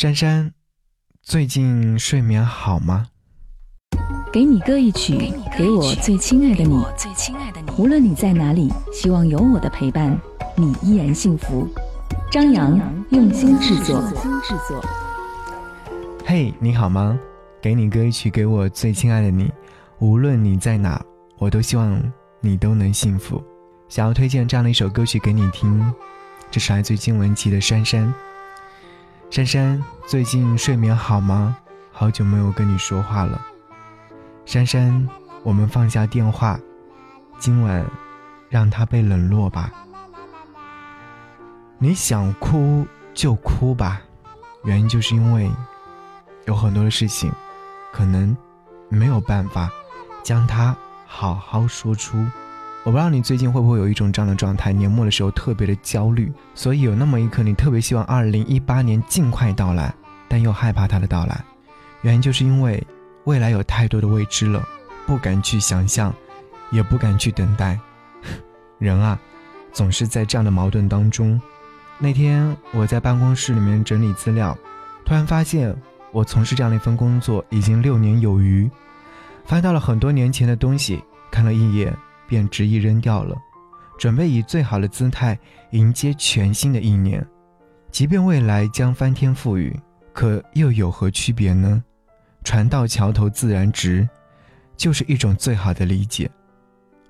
珊珊，最近睡眠好吗？给你歌一曲，给我最亲爱的你。无论你在哪里，希望有我的陪伴，你依然幸福。张扬用心制作。嘿，你好吗？给你歌一曲，给我最亲爱的你。无论你在哪，我都希望你都能幸福。想要推荐这样的一首歌曲给你听，这是来自金文岐的《珊珊》。珊珊，最近睡眠好吗？好久没有跟你说话了。珊珊，我们放下电话，今晚让他被冷落吧。你想哭就哭吧，原因就是因为有很多的事情，可能没有办法将它好好说出。我不知道你最近会不会有一种这样的状态，年末的时候特别的焦虑，所以有那么一刻你特别希望二零一八年尽快到来，但又害怕它的到来，原因就是因为。未来有太多的未知了，不敢去想象，也不敢去等待。人啊，总是在这样的矛盾当中。那天我在办公室里面整理资料，突然发现我从事这样的一份工作已经六年有余，翻到了很多年前的东西，看了一眼便执意扔掉了，准备以最好的姿态迎接全新的一年。即便未来将翻天覆雨，可又有何区别呢？船到桥头自然直，就是一种最好的理解。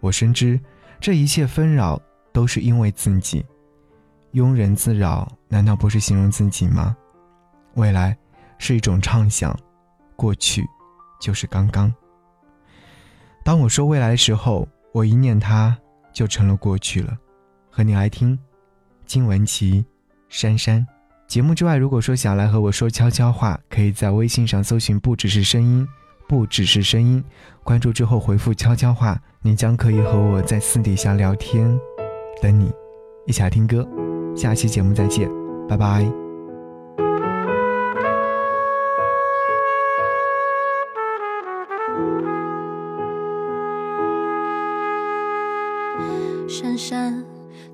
我深知，这一切纷扰都是因为自己。庸人自扰，难道不是形容自己吗？未来是一种畅想，过去就是刚刚。当我说未来的时候，我一念它就成了过去了。和你来听，金文岐，珊珊。节目之外，如果说想来和我说悄悄话，可以在微信上搜寻“不只是声音”，不只是声音，关注之后回复“悄悄话”，你将可以和我在私底下聊天。等你，一起来听歌。下期节目再见，拜拜。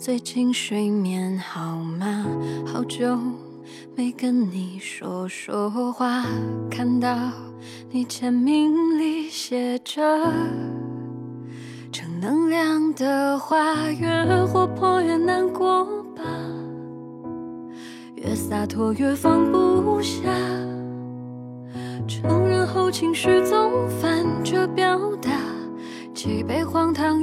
最近睡眠好吗？好久。没跟你说说话，看到你签名里写着正能量的话，越活泼越难过吧，越洒脱越放不下，承认后情绪总反着表达，几杯荒唐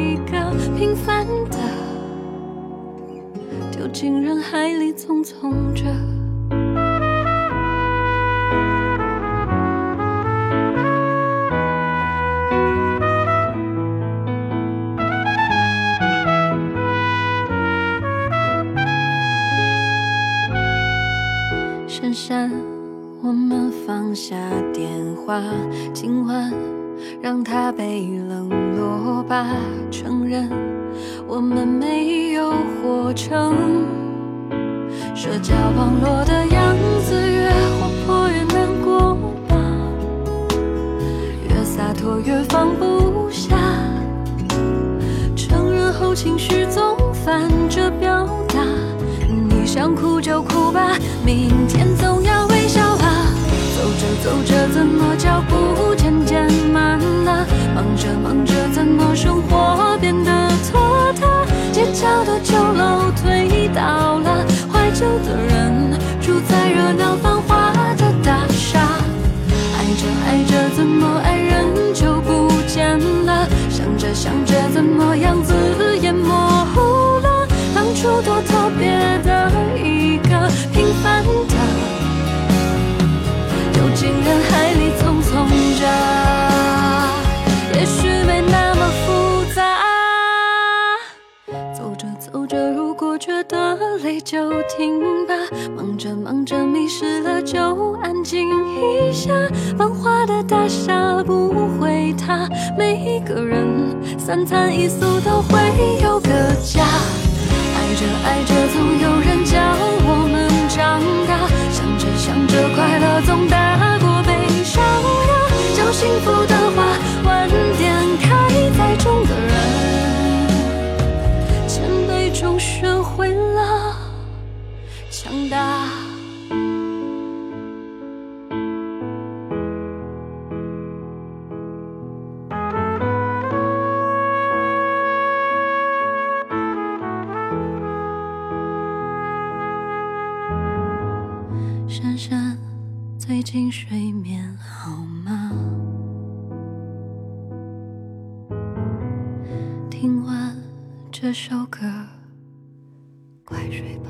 走进人海里，匆匆着。珊珊，我们放下电话，今晚让它被冷落吧。承认。我们没有活成社交网络的样子，越活泼越难过吧，越洒脱越放不下，承认后情绪总反着表达，你想哭就哭吧，明天总要微笑吧，走着走着怎么脚步渐渐慢了，忙着忙着怎么生活。的酒楼推倒了，怀旧的人住在热闹繁华的大厦。爱着爱着怎么爱人就不见了？想着想着怎么样子也模糊了？当初多特别就停吧。忙着迷失了，就安静一下。繁华的大厦不会塌，每一个人三餐一宿都会有个家。爱着爱着，总有人教我们长大。想着想着，快乐总大珊珊，最近睡眠好吗？听完这首歌，快睡吧。